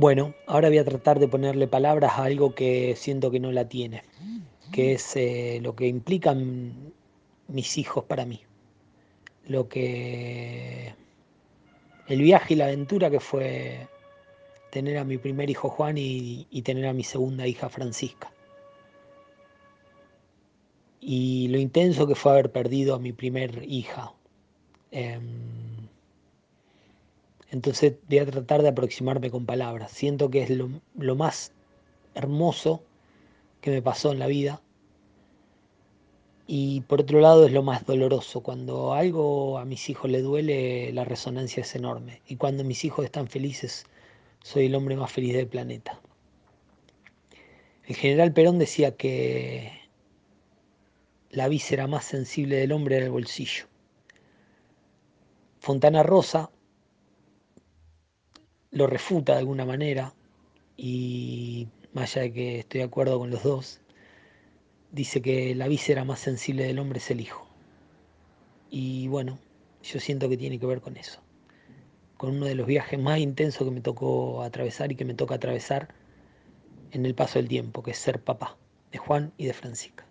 Bueno, ahora voy a tratar de ponerle palabras a algo que siento que no la tiene, que es eh, lo que implican mis hijos para mí, lo que el viaje y la aventura que fue tener a mi primer hijo Juan y, tener a mi segunda hija Francisca. Y lo intenso que fue haber perdido a mi primer hija. Em, entonces voy a tratar de aproximarme con palabras. Siento que es lo, más hermoso que me pasó en la vida. Y por otro lado es lo más doloroso. Cuando algo a mis hijos le duele, la resonancia es enorme. Y cuando mis hijos están felices, soy el hombre más feliz del planeta. El general Perón decía que la víscera más sensible del hombre era el bolsillo. Fontana Rosa lo refuta de alguna manera y más allá de que estoy de acuerdo con los dos, dice que la víscera más sensible del hombre es el hijo. Y bueno, yo siento que tiene que ver con eso, con uno de los viajes más intensos que me tocó atravesar y que me toca atravesar en el paso del tiempo, que es ser papá de Juan y de Francisca.